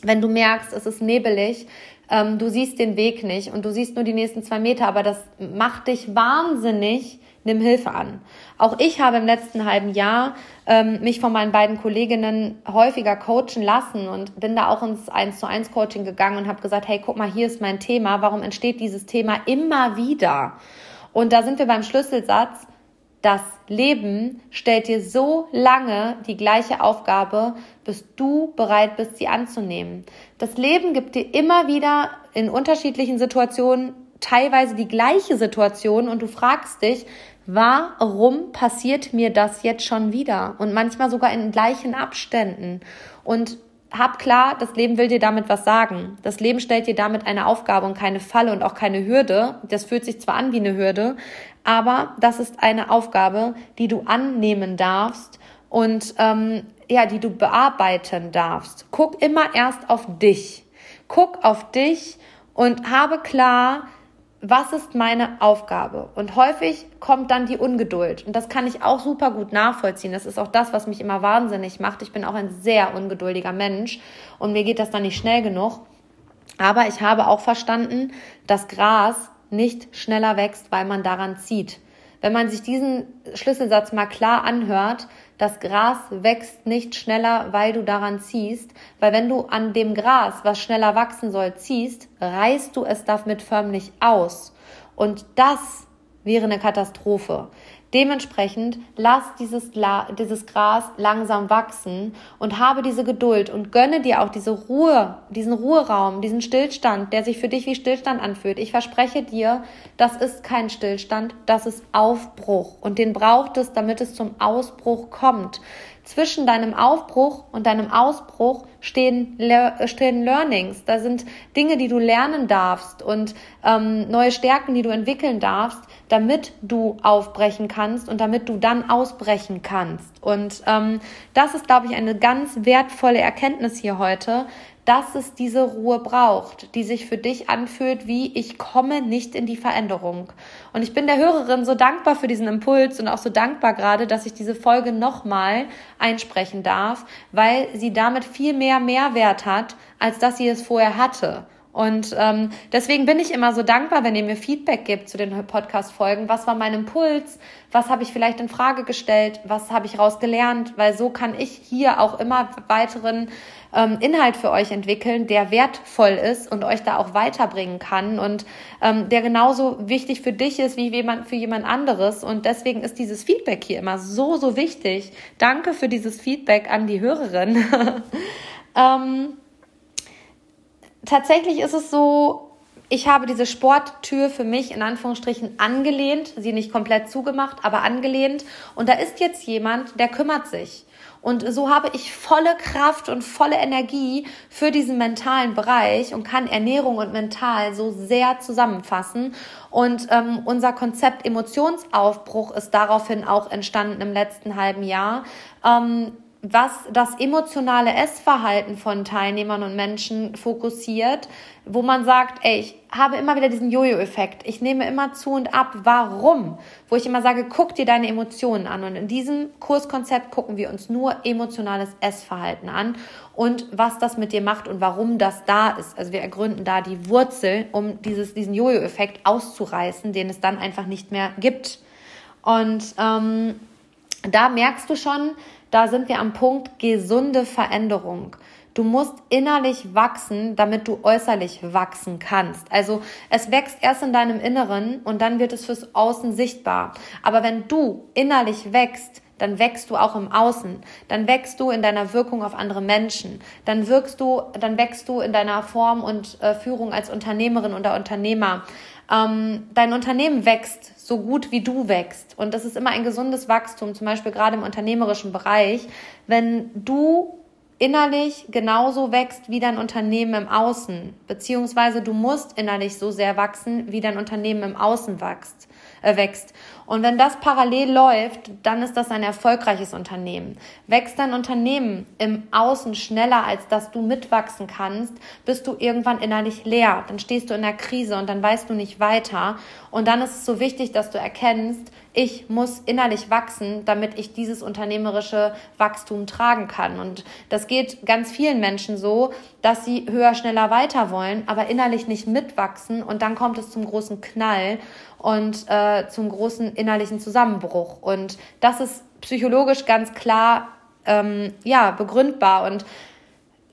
wenn du merkst, es ist nebelig, ähm, du siehst den Weg nicht und du siehst nur die nächsten zwei Meter, aber das macht dich wahnsinnig, nimm Hilfe an. Auch ich habe im letzten halben Jahr ähm, mich von meinen beiden Kolleginnen häufiger coachen lassen und bin da auch ins 1 zu 1 Coaching gegangen und habe gesagt, hey, guck mal, hier ist mein Thema, warum entsteht dieses Thema immer wieder? Und da sind wir beim Schlüsselsatz, das Leben stellt dir so lange die gleiche Aufgabe, bis du bereit bist, sie anzunehmen. Das Leben gibt dir immer wieder in unterschiedlichen Situationen teilweise die gleiche Situation und du fragst dich, warum passiert mir das jetzt schon wieder? Und manchmal sogar in gleichen Abständen. Und hab klar, das Leben will dir damit was sagen. Das Leben stellt dir damit eine Aufgabe und keine Falle und auch keine Hürde. Das fühlt sich zwar an wie eine Hürde, aber das ist eine Aufgabe, die du annehmen darfst und ähm, ja, die du bearbeiten darfst. Guck immer erst auf dich. Guck auf dich und habe klar, was ist meine Aufgabe? Und häufig kommt dann die Ungeduld. Und das kann ich auch super gut nachvollziehen. Das ist auch das, was mich immer wahnsinnig macht. Ich bin auch ein sehr ungeduldiger Mensch und mir geht das dann nicht schnell genug. Aber ich habe auch verstanden, dass Gras nicht schneller wächst, weil man daran zieht. Wenn man sich diesen Schlüsselsatz mal klar anhört, das Gras wächst nicht schneller, weil du daran ziehst, weil wenn du an dem Gras, was schneller wachsen soll, ziehst, reißt du es damit förmlich aus. Und das wäre eine Katastrophe. Dementsprechend lass dieses, dieses Gras langsam wachsen und habe diese Geduld und gönne dir auch diese Ruhe, diesen Ruheraum, diesen Stillstand, der sich für dich wie Stillstand anfühlt. Ich verspreche dir, das ist kein Stillstand, das ist Aufbruch und den braucht es, damit es zum Ausbruch kommt zwischen deinem Aufbruch und deinem Ausbruch stehen, stehen Learnings. Da sind Dinge, die du lernen darfst und ähm, neue Stärken, die du entwickeln darfst, damit du aufbrechen kannst und damit du dann ausbrechen kannst. Und ähm, das ist, glaube ich, eine ganz wertvolle Erkenntnis hier heute, dass es diese Ruhe braucht, die sich für dich anfühlt, wie ich komme nicht in die Veränderung. Und ich bin der Hörerin so dankbar für diesen Impuls und auch so dankbar gerade, dass ich diese Folge nochmal einsprechen darf, weil sie damit viel mehr Mehrwert hat, als dass sie es vorher hatte. Und ähm, deswegen bin ich immer so dankbar, wenn ihr mir Feedback gibt zu den Podcast-Folgen. Was war mein Impuls? Was habe ich vielleicht in Frage gestellt? Was habe ich rausgelernt? Weil so kann ich hier auch immer weiteren ähm, Inhalt für euch entwickeln, der wertvoll ist und euch da auch weiterbringen kann und ähm, der genauso wichtig für dich ist wie jemand, für jemand anderes. Und deswegen ist dieses Feedback hier immer so, so wichtig. Danke für dieses Feedback an die Hörerin. ähm, tatsächlich ist es so, ich habe diese Sporttür für mich in Anführungsstrichen angelehnt, sie nicht komplett zugemacht, aber angelehnt. Und da ist jetzt jemand, der kümmert sich. Und so habe ich volle Kraft und volle Energie für diesen mentalen Bereich und kann Ernährung und mental so sehr zusammenfassen. Und ähm, unser Konzept Emotionsaufbruch ist daraufhin auch entstanden im letzten halben Jahr. Ähm, was das emotionale Essverhalten von Teilnehmern und Menschen fokussiert, wo man sagt, ey, ich habe immer wieder diesen Jojo-Effekt. Ich nehme immer zu und ab. Warum? Wo ich immer sage, guck dir deine Emotionen an. Und in diesem Kurskonzept gucken wir uns nur emotionales Essverhalten an und was das mit dir macht und warum das da ist. Also wir ergründen da die Wurzel, um dieses, diesen Jojo-Effekt auszureißen, den es dann einfach nicht mehr gibt. Und ähm, da merkst du schon, da sind wir am Punkt gesunde Veränderung. Du musst innerlich wachsen, damit du äußerlich wachsen kannst. Also es wächst erst in deinem Inneren und dann wird es fürs Außen sichtbar. Aber wenn du innerlich wächst, dann wächst du auch im Außen, dann wächst du in deiner Wirkung auf andere Menschen, dann wirkst du, dann wächst du in deiner Form und äh, Führung als Unternehmerin oder Unternehmer. Ähm, dein Unternehmen wächst so gut wie du wächst und das ist immer ein gesundes Wachstum, zum Beispiel gerade im unternehmerischen Bereich, wenn du innerlich genauso wächst wie dein Unternehmen im Außen, beziehungsweise du musst innerlich so sehr wachsen, wie dein Unternehmen im Außen wächst. Äh, wächst. Und wenn das parallel läuft, dann ist das ein erfolgreiches Unternehmen. Wächst dein Unternehmen im Außen schneller, als dass du mitwachsen kannst, bist du irgendwann innerlich leer. Dann stehst du in der Krise und dann weißt du nicht weiter. Und dann ist es so wichtig, dass du erkennst, ich muss innerlich wachsen, damit ich dieses unternehmerische Wachstum tragen kann. Und das geht ganz vielen Menschen so, dass sie höher, schneller weiter wollen, aber innerlich nicht mitwachsen. Und dann kommt es zum großen Knall und äh, zum großen innerlichen Zusammenbruch. Und das ist psychologisch ganz klar ähm, ja, begründbar. Und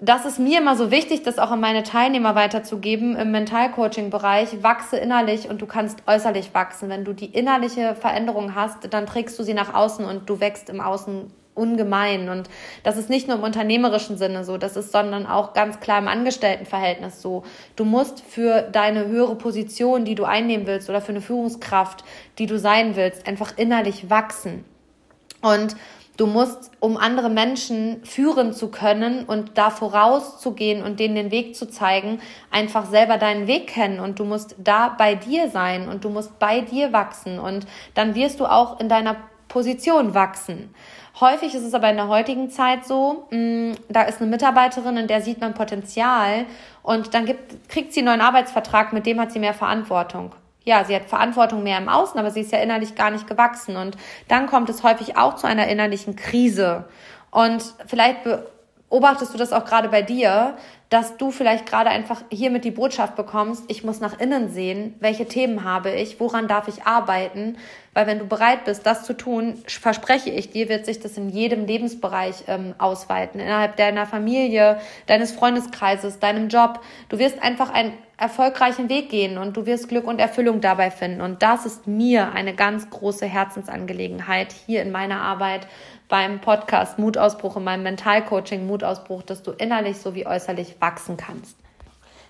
das ist mir immer so wichtig, das auch an meine Teilnehmer weiterzugeben im Mentalcoaching-Bereich. Wachse innerlich und du kannst äußerlich wachsen. Wenn du die innerliche Veränderung hast, dann trägst du sie nach außen und du wächst im Außen ungemein. Und das ist nicht nur im unternehmerischen Sinne so, das ist, sondern auch ganz klar im Angestelltenverhältnis so. Du musst für deine höhere Position, die du einnehmen willst, oder für eine Führungskraft, die du sein willst, einfach innerlich wachsen. Und Du musst, um andere Menschen führen zu können und da vorauszugehen und denen den Weg zu zeigen, einfach selber deinen Weg kennen und du musst da bei dir sein und du musst bei dir wachsen und dann wirst du auch in deiner Position wachsen. Häufig ist es aber in der heutigen Zeit so, mh, mm, da ist eine Mitarbeiterin, in der sieht man Potenzial und dann gibt, kriegt sie einen neuen Arbeitsvertrag, mit dem hat sie mehr Verantwortung. Ja, sie hat Verantwortung mehr im Außen, aber sie ist ja innerlich gar nicht gewachsen und dann kommt es häufig auch zu einer innerlichen Krise. Und vielleicht beobachtest du das auch gerade bei dir, dass du vielleicht gerade einfach hiermit die Botschaft bekommst, ich muss nach innen sehen, welche Themen habe ich, woran darf ich arbeiten, weil wenn du bereit bist, das zu tun, verspreche ich dir, wird sich das in jedem Lebensbereich ähm, ausweiten, innerhalb deiner Familie, deines Freundeskreises, deinem Job. Du wirst einfach einen erfolgreichen Weg gehen und du wirst Glück und Erfüllung dabei finden. Und das ist mir eine ganz große Herzensangelegenheit hier in meiner Arbeit beim Podcast Mutausbruch, in meinem Mentalcoaching Mutausbruch, dass du innerlich sowie äußerlich wachsen kannst.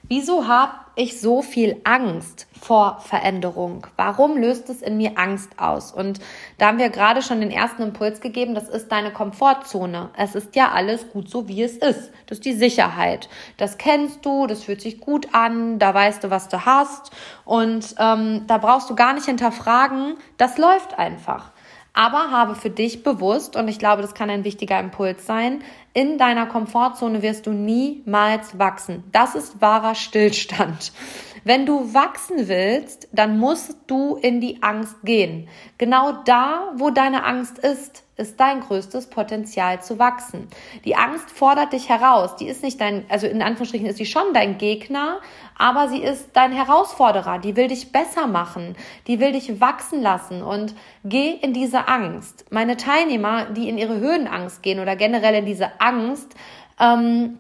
Wieso habe ich so viel Angst vor Veränderung? Warum löst es in mir Angst aus? Und da haben wir gerade schon den ersten Impuls gegeben, das ist deine Komfortzone. Es ist ja alles gut so, wie es ist. Das ist die Sicherheit. Das kennst du, das fühlt sich gut an, da weißt du, was du hast. Und ähm, da brauchst du gar nicht hinterfragen, das läuft einfach aber habe für dich bewusst, und ich glaube, das kann ein wichtiger Impuls sein, in deiner Komfortzone wirst du niemals wachsen. Das ist wahrer Stillstand. Wenn du wachsen willst, dann musst du in die Angst gehen. Genau da, wo deine Angst ist, ist dein größtes Potenzial zu wachsen. Die Angst fordert dich heraus. Die ist nicht dein, also in Anführungsstrichen ist sie schon dein Gegner, aber sie ist dein Herausforderer. Die will dich besser machen. Die will dich wachsen lassen und geh in diese Angst. Meine Teilnehmer, die in ihre Höhenangst gehen oder generell in diese Angst, ähm,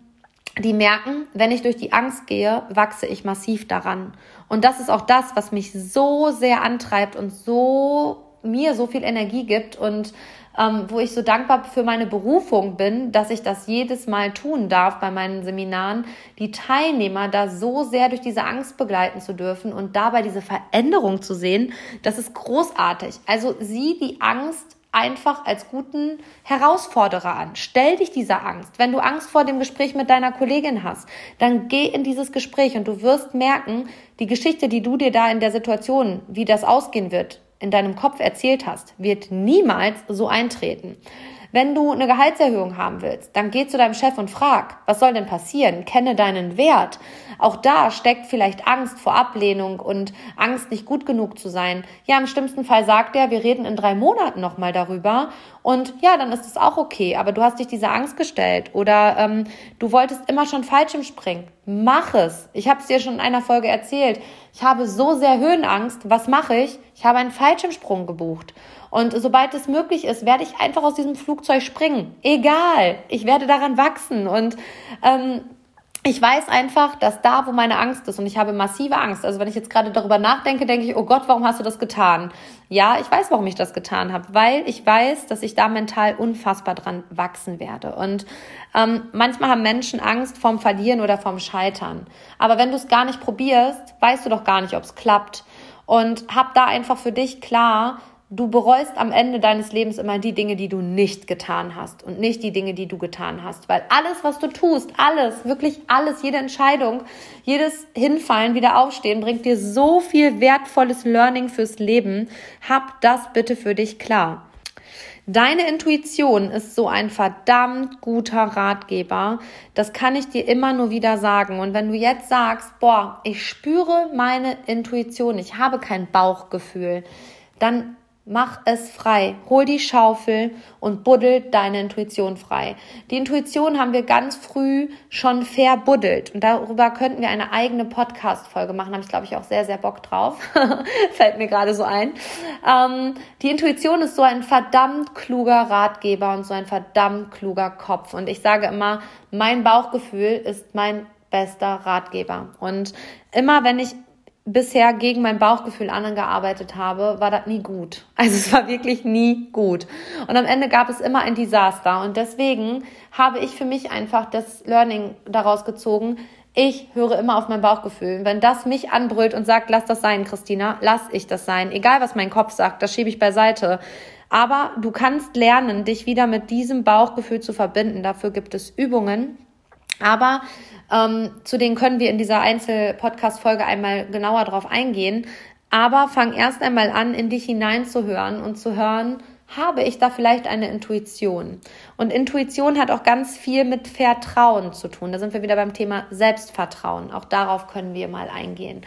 die merken, wenn ich durch die Angst gehe, wachse ich massiv daran. Und das ist auch das, was mich so sehr antreibt und so mir so viel Energie gibt und ähm, wo ich so dankbar für meine Berufung bin, dass ich das jedes Mal tun darf bei meinen Seminaren, die Teilnehmer da so sehr durch diese Angst begleiten zu dürfen und dabei diese Veränderung zu sehen, das ist großartig. Also sieh die Angst einfach als guten Herausforderer an. Stell dich dieser Angst. Wenn du Angst vor dem Gespräch mit deiner Kollegin hast, dann geh in dieses Gespräch und du wirst merken, die Geschichte, die du dir da in der Situation, wie das ausgehen wird, in deinem Kopf erzählt hast, wird niemals so eintreten. Wenn du eine Gehaltserhöhung haben willst, dann geh zu deinem Chef und frag, was soll denn passieren? Kenne deinen Wert. Auch da steckt vielleicht Angst vor Ablehnung und Angst, nicht gut genug zu sein. Ja, im schlimmsten Fall sagt er, wir reden in drei Monaten nochmal darüber. Und ja, dann ist es auch okay. Aber du hast dich dieser Angst gestellt oder ähm, du wolltest immer schon falsch im Springen. Mach es. Ich habe es dir schon in einer Folge erzählt. Ich habe so sehr Höhenangst. Was mache ich? Ich habe einen Fallschirmsprung gebucht. Und sobald es möglich ist, werde ich einfach aus diesem Flugzeug springen. Egal, ich werde daran wachsen. Und ähm, ich weiß einfach, dass da, wo meine Angst ist, und ich habe massive Angst, also wenn ich jetzt gerade darüber nachdenke, denke ich, oh Gott, warum hast du das getan? Ja, ich weiß, warum ich das getan habe, weil ich weiß, dass ich da mental unfassbar dran wachsen werde. Und ähm, manchmal haben Menschen Angst vorm Verlieren oder vorm Scheitern. Aber wenn du es gar nicht probierst, weißt du doch gar nicht, ob es klappt. Und hab da einfach für dich klar, du bereust am Ende deines Lebens immer die Dinge, die du nicht getan hast und nicht die Dinge, die du getan hast. Weil alles, was du tust, alles, wirklich alles, jede Entscheidung, jedes Hinfallen, wieder aufstehen, bringt dir so viel wertvolles Learning fürs Leben. Hab das bitte für dich klar. Deine Intuition ist so ein verdammt guter Ratgeber. Das kann ich dir immer nur wieder sagen. Und wenn du jetzt sagst, boah, ich spüre meine Intuition, ich habe kein Bauchgefühl, dann Mach es frei. Hol die Schaufel und buddel deine Intuition frei. Die Intuition haben wir ganz früh schon verbuddelt. Und darüber könnten wir eine eigene Podcast-Folge machen. Da habe ich, glaube ich, auch sehr, sehr Bock drauf. Fällt mir gerade so ein. Ähm, die Intuition ist so ein verdammt kluger Ratgeber und so ein verdammt kluger Kopf. Und ich sage immer, mein Bauchgefühl ist mein bester Ratgeber. Und immer wenn ich bisher gegen mein Bauchgefühl angearbeitet habe, war das nie gut. Also es war wirklich nie gut. Und am Ende gab es immer ein Desaster. Und deswegen habe ich für mich einfach das Learning daraus gezogen. Ich höre immer auf mein Bauchgefühl. Wenn das mich anbrüllt und sagt, lass das sein, Christina, lass ich das sein. Egal was mein Kopf sagt, das schiebe ich beiseite. Aber du kannst lernen, dich wieder mit diesem Bauchgefühl zu verbinden. Dafür gibt es Übungen. Aber ähm, zu denen können wir in dieser Einzel-Podcast-Folge einmal genauer drauf eingehen. Aber fang erst einmal an, in dich hineinzuhören und zu hören, habe ich da vielleicht eine Intuition? Und Intuition hat auch ganz viel mit Vertrauen zu tun. Da sind wir wieder beim Thema Selbstvertrauen. Auch darauf können wir mal eingehen.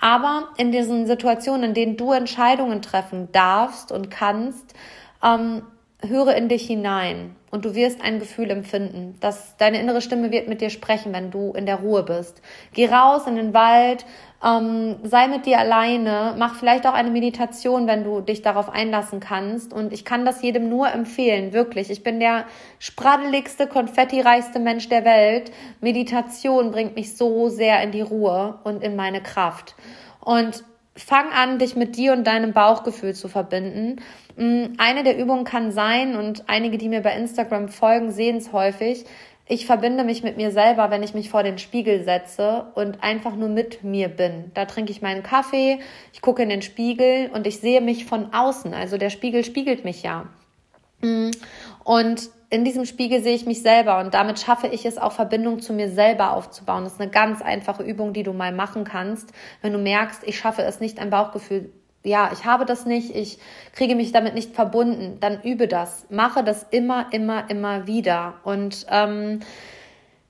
Aber in diesen Situationen, in denen du Entscheidungen treffen darfst und kannst, ähm, höre in dich hinein und du wirst ein Gefühl empfinden, dass deine innere Stimme wird mit dir sprechen, wenn du in der Ruhe bist. Geh raus in den Wald, ähm, sei mit dir alleine, mach vielleicht auch eine Meditation, wenn du dich darauf einlassen kannst. Und ich kann das jedem nur empfehlen, wirklich. Ich bin der spraddeligste, konfettireichste Mensch der Welt. Meditation bringt mich so sehr in die Ruhe und in meine Kraft. Und fang an, dich mit dir und deinem Bauchgefühl zu verbinden. Mm, eine der Übungen kann sein, und einige, die mir bei Instagram folgen, sehen es häufig, ich verbinde mich mit mir selber, wenn ich mich vor den Spiegel setze und einfach nur mit mir bin. Da trinke ich meinen Kaffee, ich gucke in den Spiegel und ich sehe mich von außen. Also der Spiegel spiegelt mich ja. Mm, und in diesem Spiegel sehe ich mich selber und damit schaffe ich es auch Verbindung zu mir selber aufzubauen. Das ist eine ganz einfache Übung, die du mal machen kannst, wenn du merkst, ich schaffe es nicht, ein Bauchgefühl ja, ich habe das nicht, ich kriege mich damit nicht verbunden, dann übe das. Mache das immer, immer, immer wieder. Und ähm,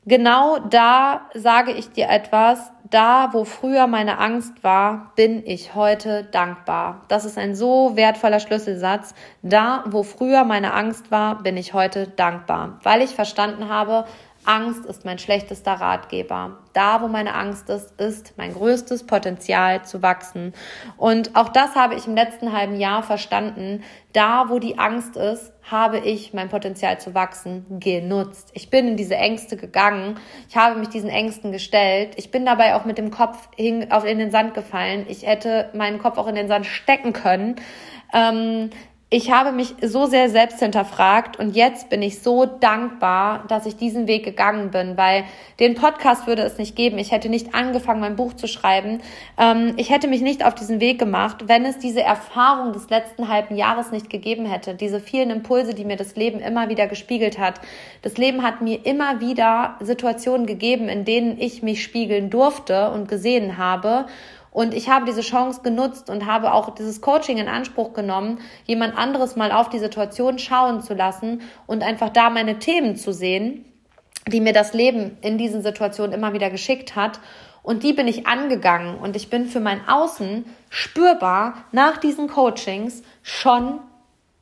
genau da sage ich dir etwas, da, wo früher meine Angst war, bin ich heute dankbar. Das ist ein so wertvoller Schlüsselsatz. Da, wo früher meine Angst war, bin ich heute dankbar, weil ich verstanden habe, Angst ist mein schlechtester Ratgeber. Da, wo meine Angst ist, ist mein größtes Potenzial zu wachsen. Und auch das habe ich im letzten halben Jahr verstanden. Da, wo die Angst ist, habe ich mein Potenzial zu wachsen genutzt. Ich bin in diese Ängste gegangen. Ich habe mich diesen Ängsten gestellt. Ich bin dabei auch mit dem Kopf in den Sand gefallen. Ich hätte meinen Kopf auch in den Sand stecken können. Ähm, ich habe mich so sehr selbst hinterfragt und jetzt bin ich so dankbar, dass ich diesen Weg gegangen bin, weil den Podcast würde es nicht geben. Ich hätte nicht angefangen, mein Buch zu schreiben. Ähm, ich hätte mich nicht auf diesen Weg gemacht, wenn es diese Erfahrung des letzten halben Jahres nicht gegeben hätte. Diese vielen Impulse, die mir das Leben immer wieder gespiegelt hat. Das Leben hat mir immer wieder Situationen gegeben, in denen ich mich spiegeln durfte und gesehen habe. Und ich habe diese Chance genutzt und habe auch dieses Coaching in Anspruch genommen, jemand anderes mal auf die Situation schauen zu lassen und einfach da meine Themen zu sehen, die mir das Leben in diesen Situationen immer wieder geschickt hat. Und die bin ich angegangen und ich bin für mein Außen spürbar nach diesen Coachings schon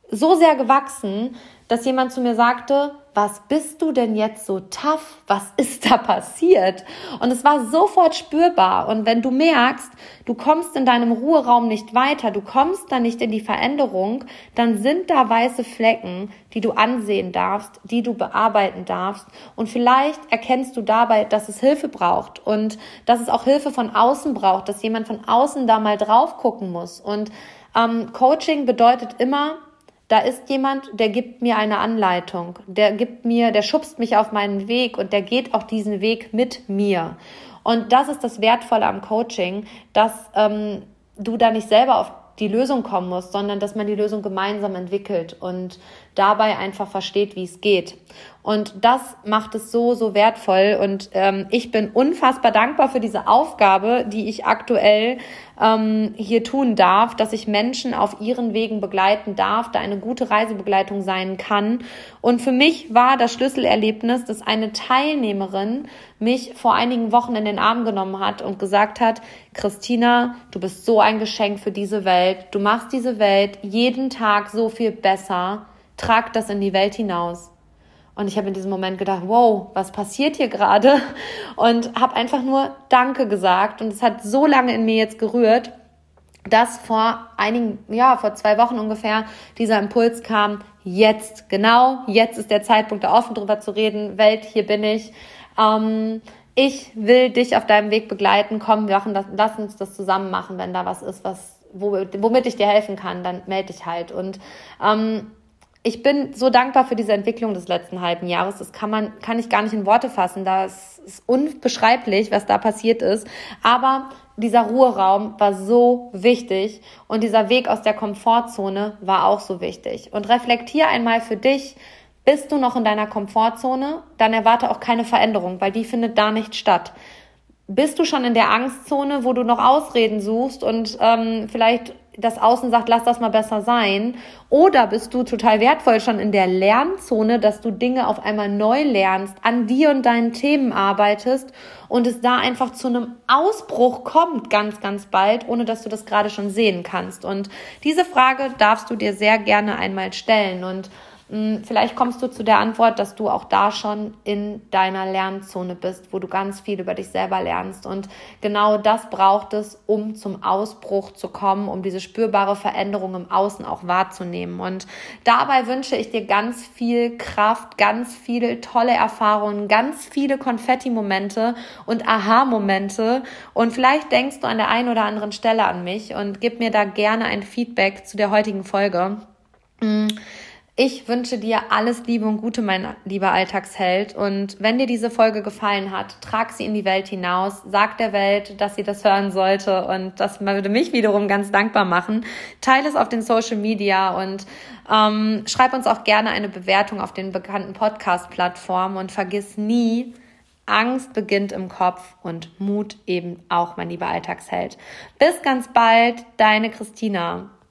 so sehr gewachsen, dass jemand zu mir sagte, was bist du denn jetzt so tough? Was ist da passiert? Und es war sofort spürbar. Und wenn du merkst, du kommst in deinem Ruheraum nicht weiter, du kommst da nicht in die Veränderung, dann sind da weiße Flecken, die du ansehen darfst, die du bearbeiten darfst. Und vielleicht erkennst du dabei, dass es Hilfe braucht und dass es auch Hilfe von außen braucht, dass jemand von außen da mal drauf gucken muss. Und ähm, Coaching bedeutet immer, da ist jemand, der gibt mir eine Anleitung, der gibt mir, der schubst mich auf meinen Weg und der geht auch diesen Weg mit mir. Und das ist das Wertvolle am Coaching, dass ähm, du da nicht selber auf die Lösung kommen musst, sondern dass man die Lösung gemeinsam entwickelt und dabei einfach versteht, wie es geht. Und das macht es so, so wertvoll. Und ähm, ich bin unfassbar dankbar für diese Aufgabe, die ich aktuell ähm, hier tun darf, dass ich Menschen auf ihren Wegen begleiten darf, da eine gute Reisebegleitung sein kann. Und für mich war das Schlüsselerlebnis, dass eine Teilnehmerin mich vor einigen Wochen in den Arm genommen hat und gesagt hat, Christina, du bist so ein Geschenk für diese Welt. Du machst diese Welt jeden Tag so viel besser. Trag das in die Welt hinaus. Und ich habe in diesem Moment gedacht, wow, was passiert hier gerade? Und habe einfach nur Danke gesagt. Und es hat so lange in mir jetzt gerührt, dass vor einigen, ja, vor zwei Wochen ungefähr dieser Impuls kam, jetzt, genau, jetzt ist der Zeitpunkt, da offen drüber zu reden. Welt, hier bin ich. Ähm, ich will dich auf deinem Weg begleiten. Komm, wir machen das, lass uns das zusammen machen, wenn da was ist, was, womit ich dir helfen kann, dann melde dich halt. Und ähm, ich bin so dankbar für diese Entwicklung des letzten halben Jahres. Das kann man, kann ich gar nicht in Worte fassen. Das ist unbeschreiblich, was da passiert ist. Aber dieser Ruheraum war so wichtig und dieser Weg aus der Komfortzone war auch so wichtig. Und reflektier einmal für dich, bist du noch in deiner Komfortzone, dann erwarte auch keine Veränderung, weil die findet da nicht statt. Bist du schon in der Angstzone, wo du noch Ausreden suchst und ähm, vielleicht das Außen sagt, lass das mal besser sein? Oder bist du total wertvoll schon in der Lernzone, dass du Dinge auf einmal neu lernst, an dir und deinen Themen arbeitest und es da einfach zu einem Ausbruch kommt ganz, ganz bald, ohne dass du das gerade schon sehen kannst? Und diese Frage darfst du dir sehr gerne einmal stellen und vielleicht kommst du zu der Antwort, dass du auch da schon in deiner Lernzone bist, wo du ganz viel über dich selber lernst. Und genau das braucht es, um zum Ausbruch zu kommen, um diese spürbare Veränderung im Außen auch wahrzunehmen. Und dabei wünsche ich dir ganz viel Kraft, ganz viele tolle Erfahrungen, ganz viele Konfetti-Momente und Aha-Momente. Und vielleicht denkst du an der einen oder anderen Stelle an mich und gib mir da gerne ein Feedback zu der heutigen Folge. Ich wünsche dir alles Liebe und Gute, mein lieber Alltagsheld. Und wenn dir diese Folge gefallen hat, trag sie in die Welt hinaus. Sag der Welt, dass sie das hören sollte. Und das würde mich wiederum ganz dankbar machen. Teile es auf den Social Media und ähm, schreib uns auch gerne eine Bewertung auf den bekannten Podcast-Plattformen. Und vergiss nie, Angst beginnt im Kopf und Mut eben auch, mein lieber Alltagsheld. Bis ganz bald, deine Christina.